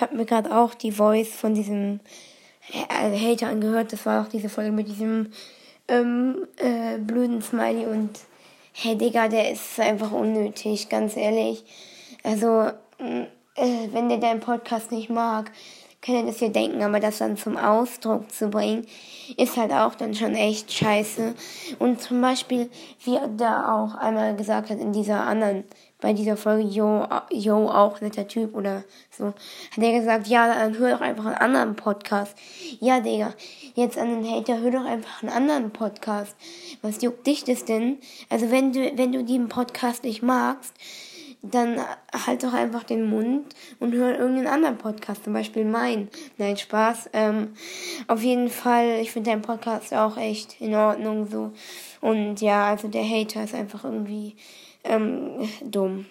ich habe mir gerade auch die Voice von diesem äh, Hater angehört. Das war auch diese Folge mit diesem ähm, äh, blöden Smiley und hey Digga, der ist einfach unnötig, ganz ehrlich. Also, mm, äh, wenn der deinen Podcast nicht mag, er das ja denken, aber das dann zum Ausdruck zu bringen, ist halt auch dann schon echt scheiße. Und zum Beispiel, wie er da auch einmal gesagt hat in dieser anderen, bei dieser Folge, yo, yo, auch netter Typ oder so, hat er gesagt, ja, dann hör doch einfach einen anderen Podcast. Ja, Digga, jetzt an den Hater, hör doch einfach einen anderen Podcast. Was juckt dich das denn? Also wenn du, wenn du den Podcast nicht magst, dann halt doch einfach den Mund und hör irgendeinen anderen Podcast, zum Beispiel meinen. Nein, Spaß. Ähm, auf jeden Fall, ich finde deinen Podcast auch echt in Ordnung so. Und ja, also der Hater ist einfach irgendwie ähm, dumm.